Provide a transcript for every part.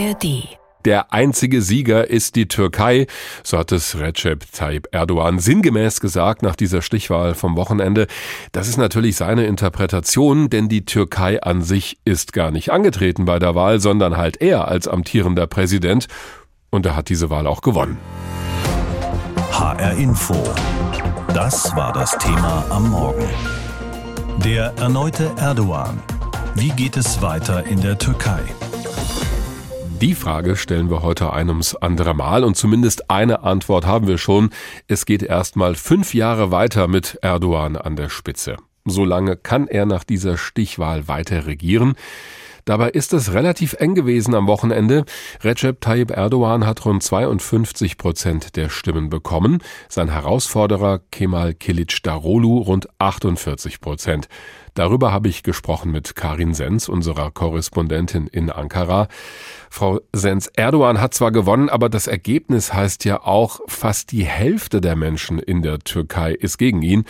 ARD der einzige Sieger ist die Türkei, so hat es Recep Tayyip Erdogan sinngemäß gesagt nach dieser Stichwahl vom Wochenende. Das ist natürlich seine Interpretation, denn die Türkei an sich ist gar nicht angetreten bei der Wahl, sondern halt er als amtierender Präsident. Und er hat diese Wahl auch gewonnen. HR Info. Das war das Thema am Morgen. Der erneute Erdogan. Wie geht es weiter in der Türkei? Die Frage stellen wir heute ein ums andere Mal und zumindest eine Antwort haben wir schon. Es geht erstmal fünf Jahre weiter mit Erdogan an der Spitze. Solange kann er nach dieser Stichwahl weiter regieren. Dabei ist es relativ eng gewesen am Wochenende. Recep Tayyip Erdogan hat rund 52 Prozent der Stimmen bekommen, sein Herausforderer Kemal Darolu rund 48 Prozent. Darüber habe ich gesprochen mit Karin Sens, unserer Korrespondentin in Ankara. Frau Sens, Erdogan hat zwar gewonnen, aber das Ergebnis heißt ja auch, fast die Hälfte der Menschen in der Türkei ist gegen ihn.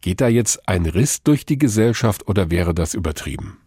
Geht da jetzt ein Riss durch die Gesellschaft oder wäre das übertrieben?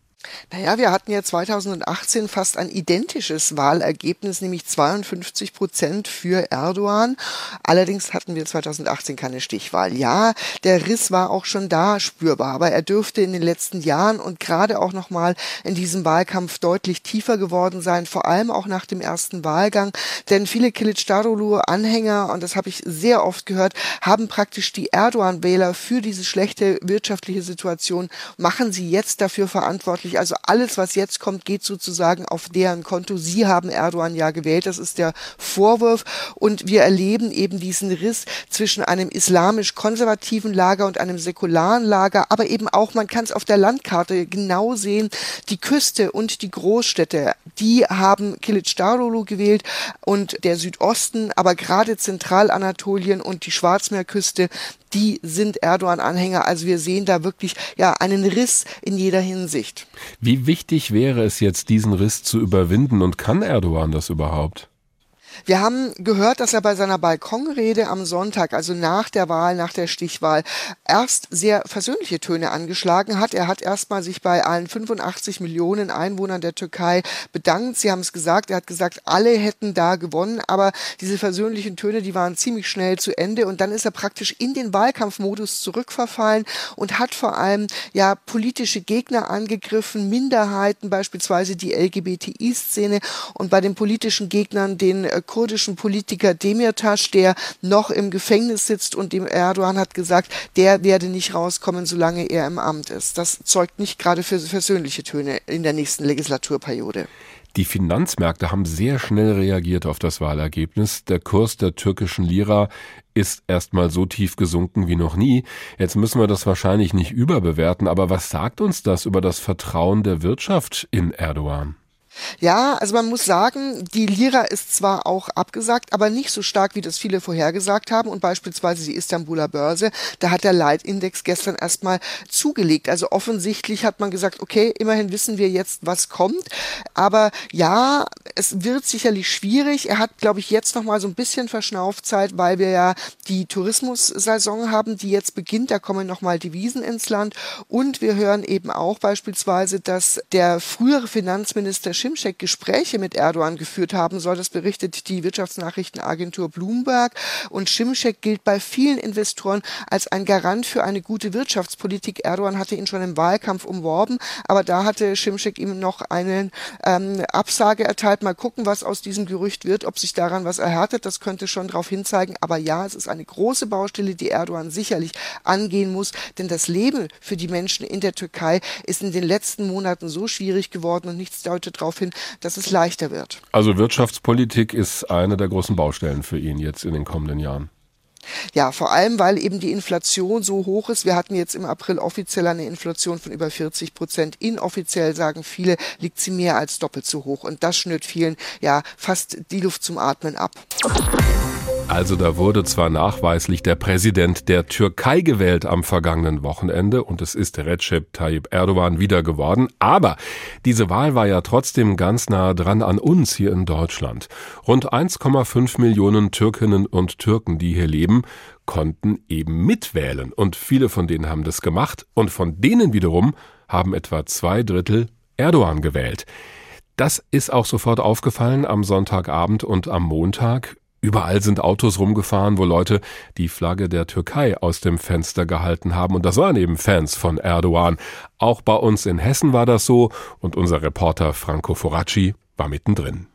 Naja, wir hatten ja 2018 fast ein identisches Wahlergebnis, nämlich 52 Prozent für Erdogan. Allerdings hatten wir 2018 keine Stichwahl. Ja, der Riss war auch schon da spürbar, aber er dürfte in den letzten Jahren und gerade auch nochmal in diesem Wahlkampf deutlich tiefer geworden sein, vor allem auch nach dem ersten Wahlgang. Denn viele Kılıçdaroğlu-Anhänger, und das habe ich sehr oft gehört, haben praktisch die Erdogan-Wähler für diese schlechte wirtschaftliche Situation, machen sie jetzt dafür verantwortlich, wirklich, also alles, was jetzt kommt, geht sozusagen auf deren Konto. Sie haben Erdogan ja gewählt, das ist der Vorwurf. Und wir erleben eben diesen Riss zwischen einem islamisch-konservativen Lager und einem säkularen Lager, aber eben auch, man kann es auf der Landkarte genau sehen, die Küste und die Großstädte, die haben Kilicdaroglu gewählt und der Südosten, aber gerade Zentralanatolien und die Schwarzmeerküste, die sind Erdogan-Anhänger. Also wir sehen da wirklich ja einen Riss in jeder Hinsicht. Wie wichtig wäre es jetzt, diesen Riss zu überwinden und kann Erdogan das überhaupt? Wir haben gehört, dass er bei seiner Balkonrede am Sonntag, also nach der Wahl, nach der Stichwahl, erst sehr versöhnliche Töne angeschlagen hat. Er hat erstmal sich bei allen 85 Millionen Einwohnern der Türkei bedankt. Sie haben es gesagt, er hat gesagt, alle hätten da gewonnen, aber diese versöhnlichen Töne, die waren ziemlich schnell zu Ende und dann ist er praktisch in den Wahlkampfmodus zurückverfallen und hat vor allem ja politische Gegner angegriffen, Minderheiten, beispielsweise die LGBTI-Szene und bei den politischen Gegnern den äh, kurdischen Politiker Demirtas, der noch im Gefängnis sitzt und dem Erdogan hat gesagt, der werde nicht rauskommen, solange er im Amt ist. Das zeugt nicht gerade für versöhnliche Töne in der nächsten Legislaturperiode. Die Finanzmärkte haben sehr schnell reagiert auf das Wahlergebnis. Der Kurs der türkischen Lira ist erstmal so tief gesunken wie noch nie. Jetzt müssen wir das wahrscheinlich nicht überbewerten, aber was sagt uns das über das Vertrauen der Wirtschaft in Erdogan? Ja, also man muss sagen, die Lira ist zwar auch abgesagt, aber nicht so stark, wie das viele vorhergesagt haben. Und beispielsweise die Istanbuler Börse, da hat der Leitindex gestern erstmal zugelegt. Also offensichtlich hat man gesagt, okay, immerhin wissen wir jetzt, was kommt. Aber ja, es wird sicherlich schwierig. Er hat, glaube ich, jetzt noch mal so ein bisschen Verschnaufzeit, weil wir ja die Tourismussaison haben, die jetzt beginnt. Da kommen noch mal Devisen ins Land. Und wir hören eben auch beispielsweise, dass der frühere Finanzminister Schimschek Gespräche mit Erdogan geführt haben soll. Das berichtet die Wirtschaftsnachrichtenagentur Bloomberg. Und Schimschek gilt bei vielen Investoren als ein Garant für eine gute Wirtschaftspolitik. Erdogan hatte ihn schon im Wahlkampf umworben, aber da hatte Schimschek ihm noch eine ähm, Absage erteilt. Mal gucken, was aus diesem Gerücht wird, ob sich daran was erhärtet. Das könnte schon darauf hinzeigen. Aber ja, es ist eine große Baustelle, die Erdogan sicherlich angehen muss. Denn das Leben für die Menschen in der Türkei ist in den letzten Monaten so schwierig geworden und nichts deutet darauf hin, dass es leichter wird. Also Wirtschaftspolitik ist eine der großen Baustellen für ihn jetzt in den kommenden Jahren. Ja, vor allem, weil eben die Inflation so hoch ist. Wir hatten jetzt im April offiziell eine Inflation von über 40 Prozent. Inoffiziell sagen viele, liegt sie mehr als doppelt so hoch. Und das schnürt vielen ja fast die Luft zum Atmen ab. Also da wurde zwar nachweislich der Präsident der Türkei gewählt am vergangenen Wochenende und es ist Recep Tayyip Erdogan wieder geworden, aber diese Wahl war ja trotzdem ganz nah dran an uns hier in Deutschland. Rund 1,5 Millionen Türkinnen und Türken, die hier leben, konnten eben mitwählen und viele von denen haben das gemacht und von denen wiederum haben etwa zwei Drittel Erdogan gewählt. Das ist auch sofort aufgefallen am Sonntagabend und am Montag. Überall sind Autos rumgefahren, wo Leute die Flagge der Türkei aus dem Fenster gehalten haben. Und das waren eben Fans von Erdogan. Auch bei uns in Hessen war das so. Und unser Reporter Franco Foracci war mittendrin.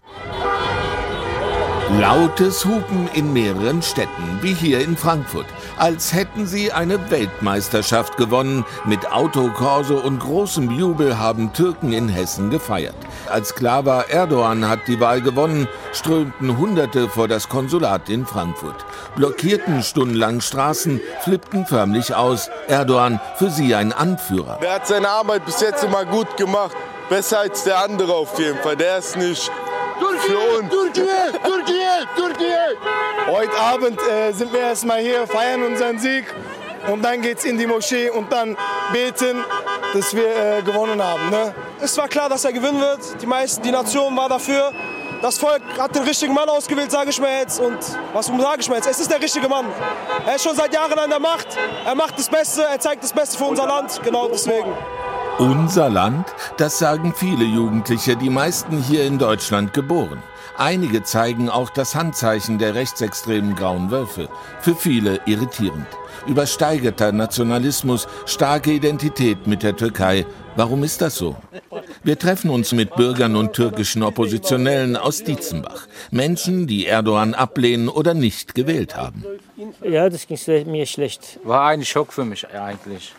Lautes Hupen in mehreren Städten, wie hier in Frankfurt, als hätten sie eine Weltmeisterschaft gewonnen. Mit Autokorso und großem Jubel haben Türken in Hessen gefeiert. Als klar war, Erdogan hat die Wahl gewonnen, strömten Hunderte vor das Konsulat in Frankfurt, blockierten stundenlang Straßen, flippten förmlich aus. Erdogan für sie ein Anführer. Er hat seine Arbeit bis jetzt immer gut gemacht. Besser als der andere auf jeden Fall. Der ist nicht für uns. Türkei, Türkei, Türkei. Heute Abend äh, sind wir erstmal hier, feiern unseren Sieg. Und dann geht's in die Moschee und dann beten, dass wir äh, gewonnen haben. Ne? Es war klar, dass er gewinnen wird. Die meisten, die Nation war dafür. Das Volk hat den richtigen Mann ausgewählt, sage ich mir jetzt. Und was sage ich mir jetzt? Es ist der richtige Mann. Er ist schon seit Jahren an der Macht. Er macht das Beste, er zeigt das Beste für unser Land. Genau deswegen. Unser Land, das sagen viele Jugendliche, die meisten hier in Deutschland geboren. Einige zeigen auch das Handzeichen der rechtsextremen Grauen Wölfe. Für viele irritierend. Übersteigerter Nationalismus, starke Identität mit der Türkei. Warum ist das so? Wir treffen uns mit Bürgern und türkischen Oppositionellen aus Dietzenbach. Menschen, die Erdogan ablehnen oder nicht gewählt haben. Ja, das ging mir schlecht. War ein Schock für mich eigentlich.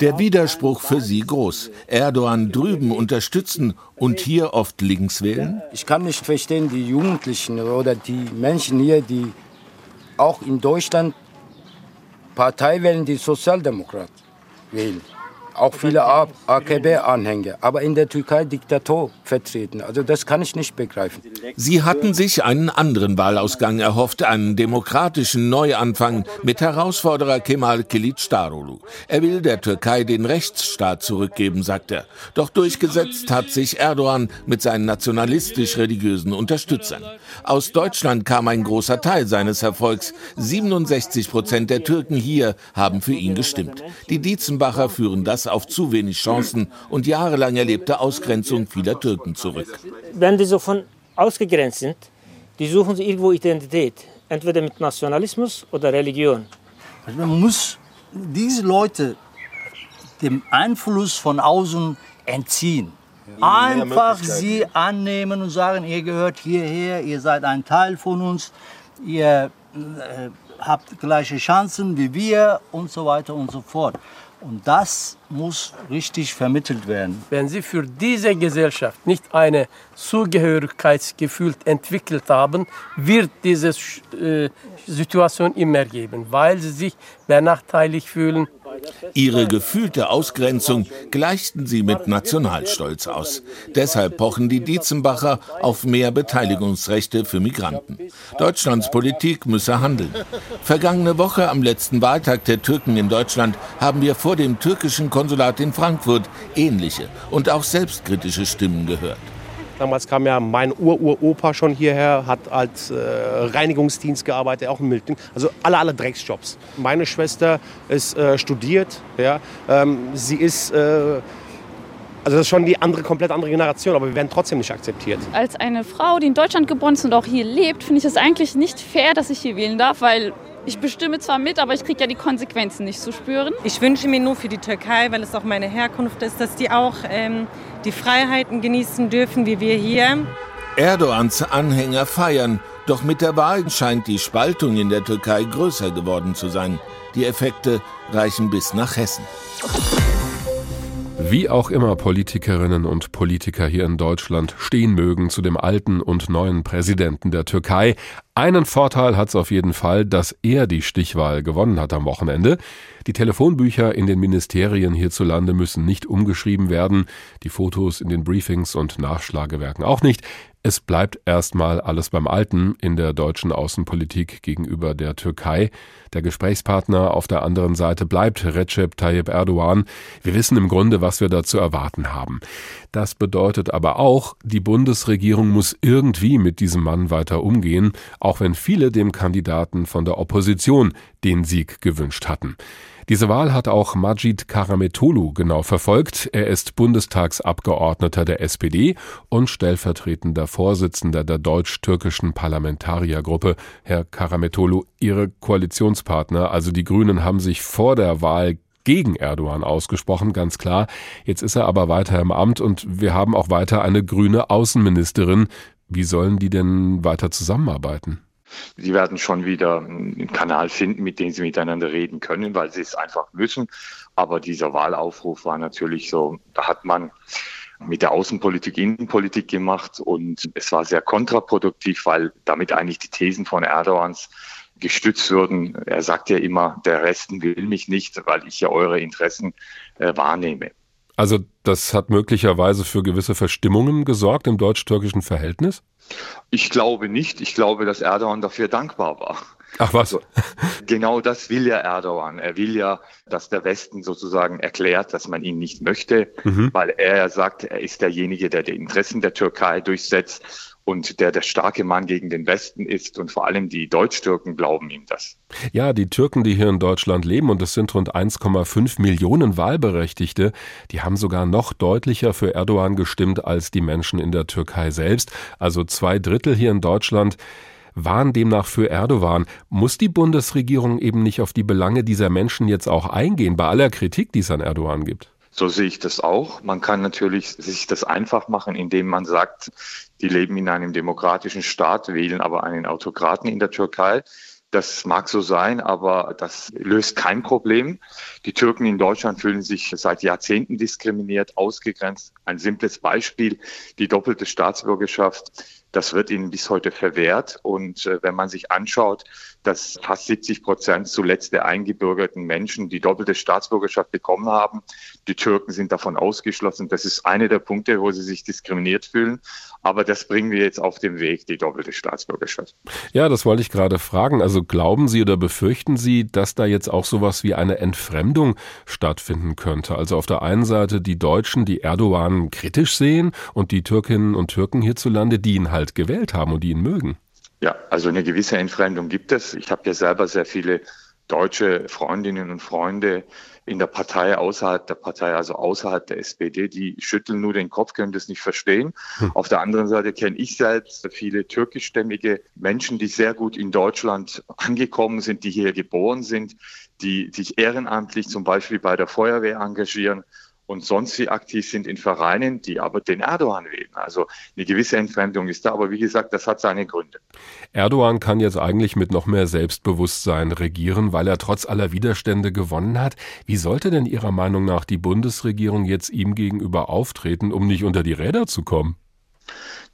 Der Widerspruch für sie groß. Erdogan drüben unterstützen und hier oft links wählen? Ich kann nicht verstehen, die Jugendlichen oder die Menschen hier, die auch in Deutschland Partei wählen, die Sozialdemokrat wählen auch viele AKP-Anhänger, aber in der Türkei Diktator vertreten. Also das kann ich nicht begreifen. Sie hatten sich einen anderen Wahlausgang erhofft, einen demokratischen Neuanfang mit Herausforderer Kemal Kilicdaroglu. Er will der Türkei den Rechtsstaat zurückgeben, sagt er. Doch durchgesetzt hat sich Erdogan mit seinen nationalistisch-religiösen Unterstützern. Aus Deutschland kam ein großer Teil seines Erfolgs. 67 Prozent der Türken hier haben für ihn gestimmt. Die Dietzenbacher führen das auf zu wenig Chancen und jahrelang erlebte Ausgrenzung vieler Türken zurück. Wenn die so von ausgegrenzt sind, die suchen sie irgendwo Identität, entweder mit Nationalismus oder Religion. Also man muss diese Leute dem Einfluss von außen entziehen. Einfach sie annehmen und sagen, ihr gehört hierher, ihr seid ein Teil von uns, ihr äh, habt gleiche Chancen wie wir und so weiter und so fort. Und das muss richtig vermittelt werden. Wenn Sie für diese Gesellschaft nicht eine Zugehörigkeitsgefühl entwickelt haben, wird diese äh, Situation immer geben, weil sie sich benachteiligt fühlen Ihre gefühlte Ausgrenzung gleichten sie mit Nationalstolz aus. Deshalb pochen die Dietzenbacher auf mehr Beteiligungsrechte für Migranten. Deutschlands Politik müsse handeln. Vergangene Woche am letzten Wahltag der Türken in Deutschland haben wir vor dem türkischen Konsulat in Frankfurt ähnliche und auch selbstkritische Stimmen gehört. Damals kam ja mein Ur-Ur-Opa schon hierher, hat als äh, Reinigungsdienst gearbeitet, auch in Milton. Also alle, alle Drecksjobs. Meine Schwester ist äh, studiert, ja. Ähm, sie ist... Äh, also das ist schon die andere, komplett andere Generation, aber wir werden trotzdem nicht akzeptiert. Als eine Frau, die in Deutschland geboren ist und auch hier lebt, finde ich es eigentlich nicht fair, dass ich hier wählen darf, weil ich bestimme zwar mit, aber ich kriege ja die Konsequenzen nicht zu spüren. Ich wünsche mir nur für die Türkei, weil es auch meine Herkunft ist, dass die auch ähm, die Freiheiten genießen dürfen, wie wir hier. Erdogans Anhänger feiern, doch mit der Wahl scheint die Spaltung in der Türkei größer geworden zu sein. Die Effekte reichen bis nach Hessen. Wie auch immer Politikerinnen und Politiker hier in Deutschland stehen mögen zu dem alten und neuen Präsidenten der Türkei, einen Vorteil hat es auf jeden Fall, dass er die Stichwahl gewonnen hat am Wochenende. Die Telefonbücher in den Ministerien hierzulande müssen nicht umgeschrieben werden, die Fotos in den Briefings und Nachschlagewerken auch nicht. Es bleibt erstmal alles beim Alten in der deutschen Außenpolitik gegenüber der Türkei. Der Gesprächspartner auf der anderen Seite bleibt Recep Tayyip Erdogan. Wir wissen im Grunde, was wir da zu erwarten haben. Das bedeutet aber auch, die Bundesregierung muss irgendwie mit diesem Mann weiter umgehen, auch wenn viele dem Kandidaten von der Opposition den Sieg gewünscht hatten. Diese Wahl hat auch Majid Karametolu genau verfolgt. Er ist Bundestagsabgeordneter der SPD und stellvertretender Vorsitzender der deutsch-türkischen Parlamentariergruppe. Herr Karametolu, Ihre Koalitionspartner, also die Grünen, haben sich vor der Wahl gegen Erdogan ausgesprochen, ganz klar. Jetzt ist er aber weiter im Amt und wir haben auch weiter eine grüne Außenministerin. Wie sollen die denn weiter zusammenarbeiten? Sie werden schon wieder einen Kanal finden, mit dem sie miteinander reden können, weil sie es einfach müssen. Aber dieser Wahlaufruf war natürlich so, da hat man mit der Außenpolitik Innenpolitik gemacht und es war sehr kontraproduktiv, weil damit eigentlich die Thesen von Erdogans gestützt würden. Er sagt ja immer, der Resten will mich nicht, weil ich ja eure Interessen äh, wahrnehme. Also das hat möglicherweise für gewisse Verstimmungen gesorgt im deutsch-türkischen Verhältnis? Ich glaube nicht. Ich glaube, dass Erdogan dafür dankbar war. Ach was. Also, genau das will ja Erdogan. Er will ja, dass der Westen sozusagen erklärt, dass man ihn nicht möchte, mhm. weil er sagt, er ist derjenige, der die Interessen der Türkei durchsetzt und der der starke Mann gegen den Westen ist und vor allem die Deutsch-Türken glauben ihm das. Ja, die Türken, die hier in Deutschland leben und es sind rund 1,5 Millionen Wahlberechtigte, die haben sogar noch deutlicher für Erdogan gestimmt als die Menschen in der Türkei selbst, also zwei Drittel hier in Deutschland waren demnach für Erdogan. Muss die Bundesregierung eben nicht auf die Belange dieser Menschen jetzt auch eingehen, bei aller Kritik, die es an Erdogan gibt? So sehe ich das auch. Man kann natürlich sich das einfach machen, indem man sagt, die leben in einem demokratischen Staat, wählen aber einen Autokraten in der Türkei. Das mag so sein, aber das löst kein Problem. Die Türken in Deutschland fühlen sich seit Jahrzehnten diskriminiert, ausgegrenzt. Ein simples Beispiel, die doppelte Staatsbürgerschaft das wird ihnen bis heute verwehrt. Und äh, wenn man sich anschaut, dass fast 70 Prozent zuletzt der eingebürgerten Menschen die doppelte Staatsbürgerschaft bekommen haben, die Türken sind davon ausgeschlossen. Das ist einer der Punkte, wo sie sich diskriminiert fühlen. Aber das bringen wir jetzt auf den Weg, die doppelte Staatsbürgerschaft. Ja, das wollte ich gerade fragen. Also glauben Sie oder befürchten Sie, dass da jetzt auch sowas wie eine Entfremdung stattfinden könnte? Also auf der einen Seite die Deutschen, die Erdogan kritisch sehen und die Türkinnen und Türken hierzulande, die ihn halt gewählt haben und die ihn mögen. Ja, also eine gewisse Entfremdung gibt es. Ich habe ja selber sehr viele deutsche Freundinnen und Freunde in der Partei, außerhalb der Partei, also außerhalb der SPD, die schütteln nur den Kopf, können das nicht verstehen. Hm. Auf der anderen Seite kenne ich selbst viele türkischstämmige Menschen, die sehr gut in Deutschland angekommen sind, die hier geboren sind, die sich ehrenamtlich zum Beispiel bei der Feuerwehr engagieren und sonst wie aktiv sind in Vereinen, die aber den Erdogan wählen. Also eine gewisse Entfremdung ist da, aber wie gesagt, das hat seine Gründe. Erdogan kann jetzt eigentlich mit noch mehr Selbstbewusstsein regieren, weil er trotz aller Widerstände gewonnen hat. Wie sollte denn Ihrer Meinung nach die Bundesregierung jetzt ihm gegenüber auftreten, um nicht unter die Räder zu kommen?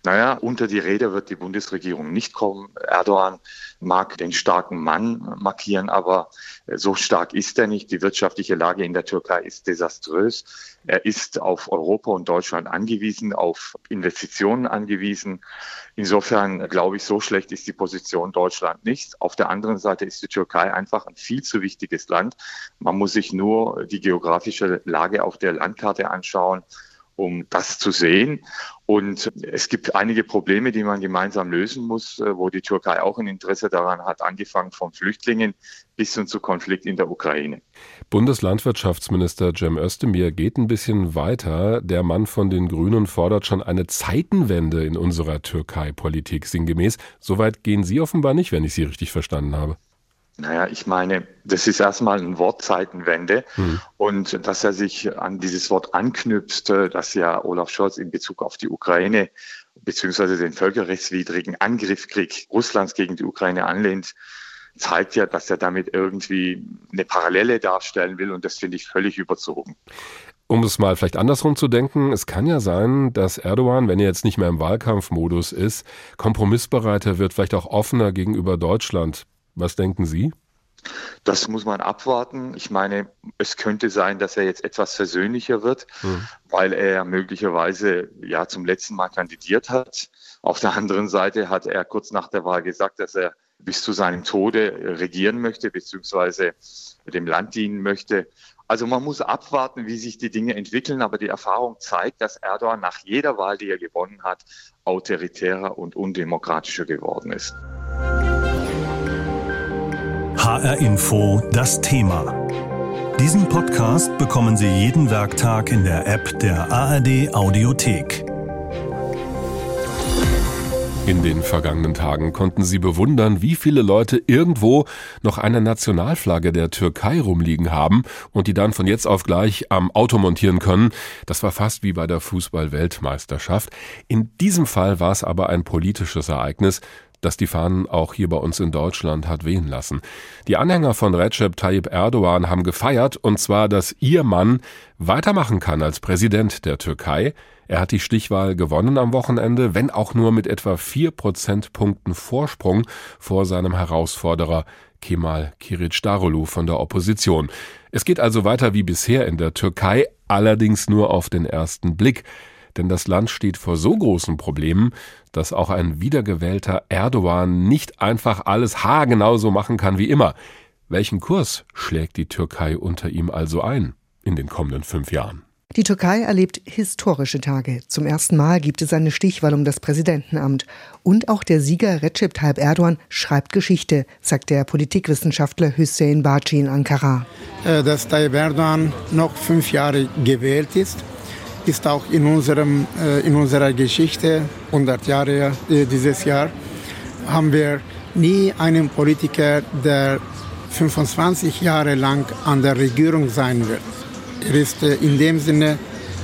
Naja, unter die Räder wird die Bundesregierung nicht kommen. Erdogan mag den starken Mann markieren, aber so stark ist er nicht. Die wirtschaftliche Lage in der Türkei ist desaströs. Er ist auf Europa und Deutschland angewiesen, auf Investitionen angewiesen. Insofern glaube ich, so schlecht ist die Position Deutschland nicht. Auf der anderen Seite ist die Türkei einfach ein viel zu wichtiges Land. Man muss sich nur die geografische Lage auf der Landkarte anschauen um das zu sehen. Und es gibt einige Probleme, die man gemeinsam lösen muss, äh, wo die Türkei auch ein Interesse daran hat, angefangen von Flüchtlingen bis hin zu Konflikt in der Ukraine. Bundeslandwirtschaftsminister Cem Özdemir geht ein bisschen weiter. Der Mann von den Grünen fordert schon eine Zeitenwende in unserer Türkei-Politik sinngemäß. Soweit gehen Sie offenbar nicht, wenn ich Sie richtig verstanden habe. Naja, ich meine, das ist erstmal ein Wortzeitenwende mhm. und dass er sich an dieses Wort anknüpft, äh, das ja Olaf Scholz in Bezug auf die Ukraine beziehungsweise den völkerrechtswidrigen Angriffskrieg Russlands gegen die Ukraine anlehnt, zeigt ja, dass er damit irgendwie eine Parallele darstellen will und das finde ich völlig überzogen. Um es mal vielleicht andersrum zu denken, es kann ja sein, dass Erdogan, wenn er jetzt nicht mehr im Wahlkampfmodus ist, kompromissbereiter wird, vielleicht auch offener gegenüber Deutschland. Was denken Sie? Das muss man abwarten. Ich meine, es könnte sein, dass er jetzt etwas versöhnlicher wird, mhm. weil er möglicherweise ja zum letzten Mal kandidiert hat. Auf der anderen Seite hat er kurz nach der Wahl gesagt, dass er bis zu seinem Tode regieren möchte, beziehungsweise dem Land dienen möchte. Also man muss abwarten, wie sich die Dinge entwickeln, aber die Erfahrung zeigt, dass Erdogan nach jeder Wahl, die er gewonnen hat, autoritärer und undemokratischer geworden ist. HR Info das Thema. Diesen Podcast bekommen Sie jeden Werktag in der App der ARD Audiothek. In den vergangenen Tagen konnten Sie bewundern, wie viele Leute irgendwo noch eine Nationalflagge der Türkei rumliegen haben und die dann von jetzt auf gleich am Auto montieren können. Das war fast wie bei der Fußball-Weltmeisterschaft. In diesem Fall war es aber ein politisches Ereignis, das die Fahnen auch hier bei uns in Deutschland hat wehen lassen. Die Anhänger von Recep Tayyip Erdogan haben gefeiert, und zwar, dass ihr Mann weitermachen kann als Präsident der Türkei. Er hat die Stichwahl gewonnen am Wochenende, wenn auch nur mit etwa vier Prozentpunkten Vorsprung vor seinem Herausforderer Kemal Kilicdaroglu von der Opposition. Es geht also weiter wie bisher in der Türkei, allerdings nur auf den ersten Blick. Denn das Land steht vor so großen Problemen, dass auch ein wiedergewählter Erdogan nicht einfach alles haargenau so machen kann wie immer. Welchen Kurs schlägt die Türkei unter ihm also ein in den kommenden fünf Jahren? Die Türkei erlebt historische Tage. Zum ersten Mal gibt es eine Stichwahl um das Präsidentenamt. Und auch der Sieger Recep Tayyip Erdogan schreibt Geschichte, sagt der Politikwissenschaftler Hüseyin Baci in Ankara. Äh, dass Tayyip Erdogan noch fünf Jahre gewählt ist, ist auch in, unserem, äh, in unserer Geschichte, 100 Jahre äh, dieses Jahr, haben wir nie einen Politiker, der 25 Jahre lang an der Regierung sein wird. Er ist äh, in dem Sinne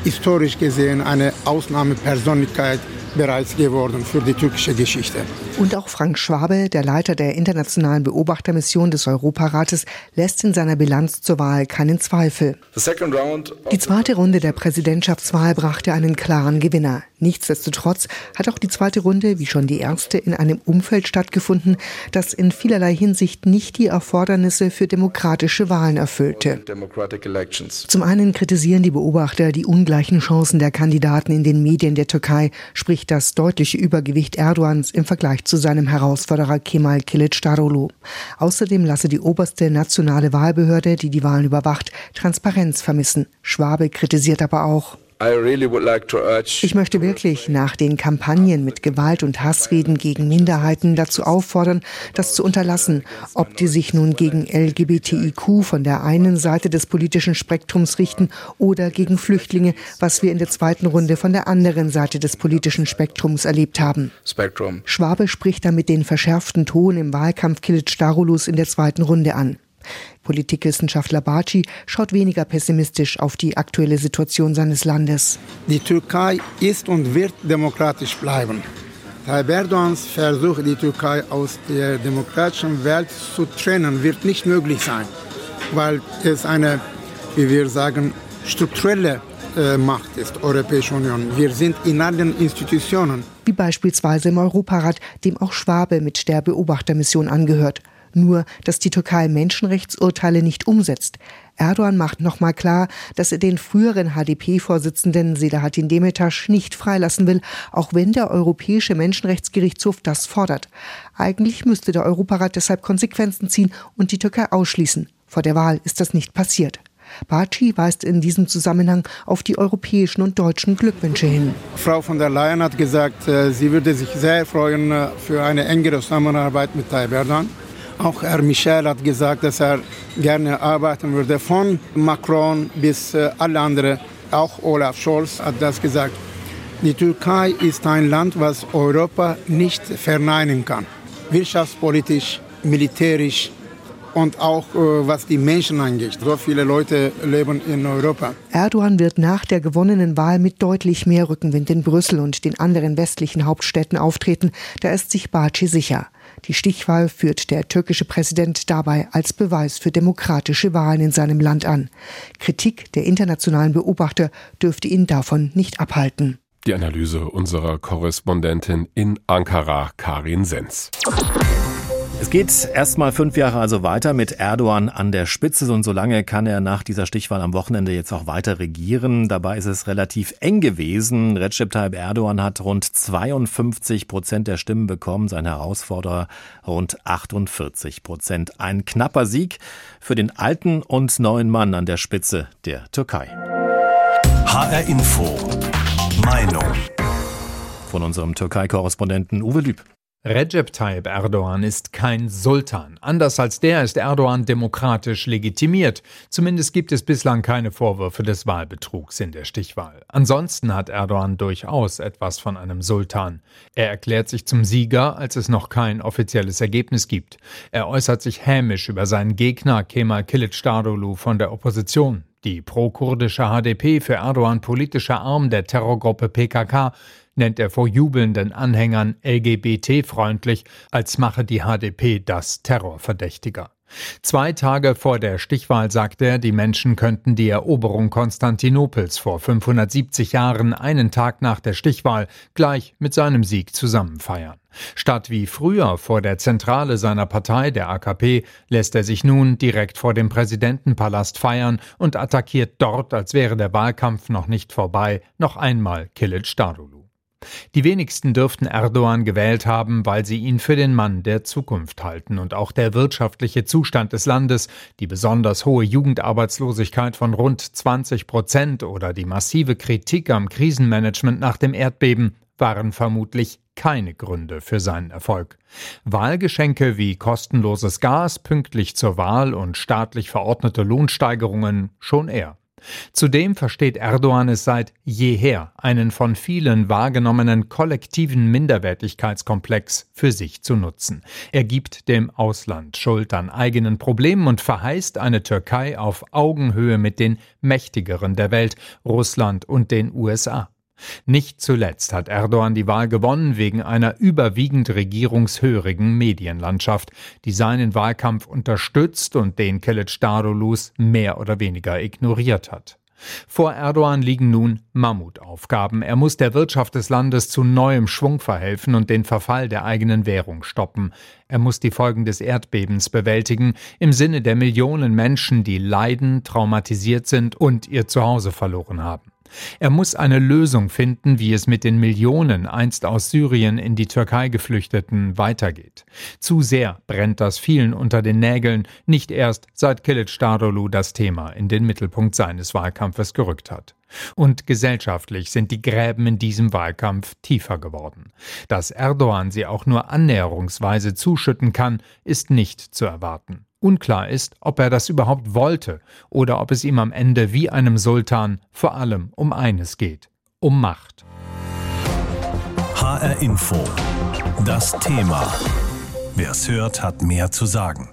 historisch gesehen eine Ausnahmepersönlichkeit bereits geworden für die türkische Geschichte. Und auch Frank Schwabe, der Leiter der internationalen Beobachtermission des Europarates, lässt in seiner Bilanz zur Wahl keinen Zweifel. Die zweite Runde der Präsidentschaftswahl brachte einen klaren Gewinner. Nichtsdestotrotz hat auch die zweite Runde, wie schon die erste, in einem Umfeld stattgefunden, das in vielerlei Hinsicht nicht die Erfordernisse für demokratische Wahlen erfüllte. Zum einen kritisieren die Beobachter die ungleichen Chancen der Kandidaten in den Medien der Türkei, sprich das deutliche Übergewicht Erdogans im Vergleich zu seinem Herausforderer Kemal Kilicdaroglu. Außerdem lasse die oberste nationale Wahlbehörde, die die Wahlen überwacht, Transparenz vermissen. Schwabe kritisiert aber auch, ich möchte wirklich nach den Kampagnen mit Gewalt und Hassreden gegen Minderheiten dazu auffordern, das zu unterlassen, ob die sich nun gegen LGBTIQ von der einen Seite des politischen Spektrums richten oder gegen Flüchtlinge, was wir in der zweiten Runde von der anderen Seite des politischen Spektrums erlebt haben. Schwabe spricht damit den verschärften Ton im Wahlkampf Kilic Darulus in der zweiten Runde an. Politikwissenschaftler Baci schaut weniger pessimistisch auf die aktuelle Situation seines Landes. Die Türkei ist und wird demokratisch bleiben. Tayyip Erdogans Versuch, die Türkei aus der demokratischen Welt zu trennen, wird nicht möglich sein, weil es eine, wie wir sagen, strukturelle äh, Macht ist, Europäische Union. Wir sind in allen Institutionen. Wie beispielsweise im Europarat, dem auch Schwabe mit der Beobachtermission angehört. Nur, dass die Türkei Menschenrechtsurteile nicht umsetzt. Erdogan macht nochmal klar, dass er den früheren HDP-Vorsitzenden Selahattin Demirtas nicht freilassen will, auch wenn der Europäische Menschenrechtsgerichtshof das fordert. Eigentlich müsste der Europarat deshalb Konsequenzen ziehen und die Türkei ausschließen. Vor der Wahl ist das nicht passiert. Baci weist in diesem Zusammenhang auf die europäischen und deutschen Glückwünsche hin. Frau von der Leyen hat gesagt, äh, sie würde sich sehr freuen äh, für eine engere Zusammenarbeit mit Tayyip Erdogan. Auch Herr Michel hat gesagt, dass er gerne arbeiten würde, von Macron bis äh, alle anderen. Auch Olaf Scholz hat das gesagt. Die Türkei ist ein Land, was Europa nicht verneinen kann. Wirtschaftspolitisch, militärisch, und auch äh, was die Menschen angeht. So viele Leute leben in Europa. Erdogan wird nach der gewonnenen Wahl mit deutlich mehr Rückenwind in Brüssel und den anderen westlichen Hauptstädten auftreten. Da ist sich Baci sicher. Die Stichwahl führt der türkische Präsident dabei als Beweis für demokratische Wahlen in seinem Land an. Kritik der internationalen Beobachter dürfte ihn davon nicht abhalten. Die Analyse unserer Korrespondentin in Ankara, Karin Sens. Es geht erstmal fünf Jahre also weiter mit Erdogan an der Spitze und solange kann er nach dieser Stichwahl am Wochenende jetzt auch weiter regieren. Dabei ist es relativ eng gewesen. Recep Tayyip Erdogan hat rund 52 Prozent der Stimmen bekommen, sein Herausforderer rund 48 Prozent. Ein knapper Sieg für den alten und neuen Mann an der Spitze der Türkei. HR Info. Meinung. Von unserem Türkei-Korrespondenten Uwe Lüb. Recep Tayyip Erdogan ist kein Sultan. Anders als der ist Erdogan demokratisch legitimiert. Zumindest gibt es bislang keine Vorwürfe des Wahlbetrugs in der Stichwahl. Ansonsten hat Erdogan durchaus etwas von einem Sultan. Er erklärt sich zum Sieger, als es noch kein offizielles Ergebnis gibt. Er äußert sich hämisch über seinen Gegner Kemal Kılıçdaroğlu von der Opposition. Die pro-kurdische HDP für Erdogan politischer Arm der Terrorgruppe PKK nennt er vor jubelnden Anhängern LGBT-freundlich, als mache die HDP das Terrorverdächtiger. Zwei Tage vor der Stichwahl sagte er, die Menschen könnten die Eroberung Konstantinopels vor 570 Jahren einen Tag nach der Stichwahl gleich mit seinem Sieg zusammen feiern. Statt wie früher vor der Zentrale seiner Partei, der AKP, lässt er sich nun direkt vor dem Präsidentenpalast feiern und attackiert dort, als wäre der Wahlkampf noch nicht vorbei, noch einmal Kilic Darulu. Die wenigsten dürften Erdogan gewählt haben, weil sie ihn für den Mann der Zukunft halten und auch der wirtschaftliche Zustand des Landes, die besonders hohe Jugendarbeitslosigkeit von rund 20 Prozent oder die massive Kritik am Krisenmanagement nach dem Erdbeben waren vermutlich keine Gründe für seinen Erfolg. Wahlgeschenke wie kostenloses Gas pünktlich zur Wahl und staatlich verordnete Lohnsteigerungen schon eher. Zudem versteht Erdogan es seit jeher, einen von vielen wahrgenommenen kollektiven Minderwertigkeitskomplex für sich zu nutzen. Er gibt dem Ausland Schuld an eigenen Problemen und verheißt eine Türkei auf Augenhöhe mit den Mächtigeren der Welt, Russland und den USA. Nicht zuletzt hat Erdogan die Wahl gewonnen wegen einer überwiegend regierungshörigen Medienlandschaft, die seinen Wahlkampf unterstützt und den Kılıçdaroğlu's mehr oder weniger ignoriert hat. Vor Erdogan liegen nun Mammutaufgaben. Er muss der Wirtschaft des Landes zu neuem Schwung verhelfen und den Verfall der eigenen Währung stoppen. Er muss die Folgen des Erdbebens bewältigen, im Sinne der Millionen Menschen, die leiden, traumatisiert sind und ihr Zuhause verloren haben. Er muss eine Lösung finden, wie es mit den Millionen einst aus Syrien in die Türkei geflüchteten weitergeht. Zu sehr brennt das vielen unter den Nägeln, nicht erst seit Kılıçdaroğlu das Thema in den Mittelpunkt seines Wahlkampfes gerückt hat. Und gesellschaftlich sind die Gräben in diesem Wahlkampf tiefer geworden. Dass Erdogan sie auch nur annäherungsweise zuschütten kann, ist nicht zu erwarten. Unklar ist, ob er das überhaupt wollte oder ob es ihm am Ende wie einem Sultan vor allem um eines geht, um Macht. HR Info. Das Thema. Wer es hört, hat mehr zu sagen.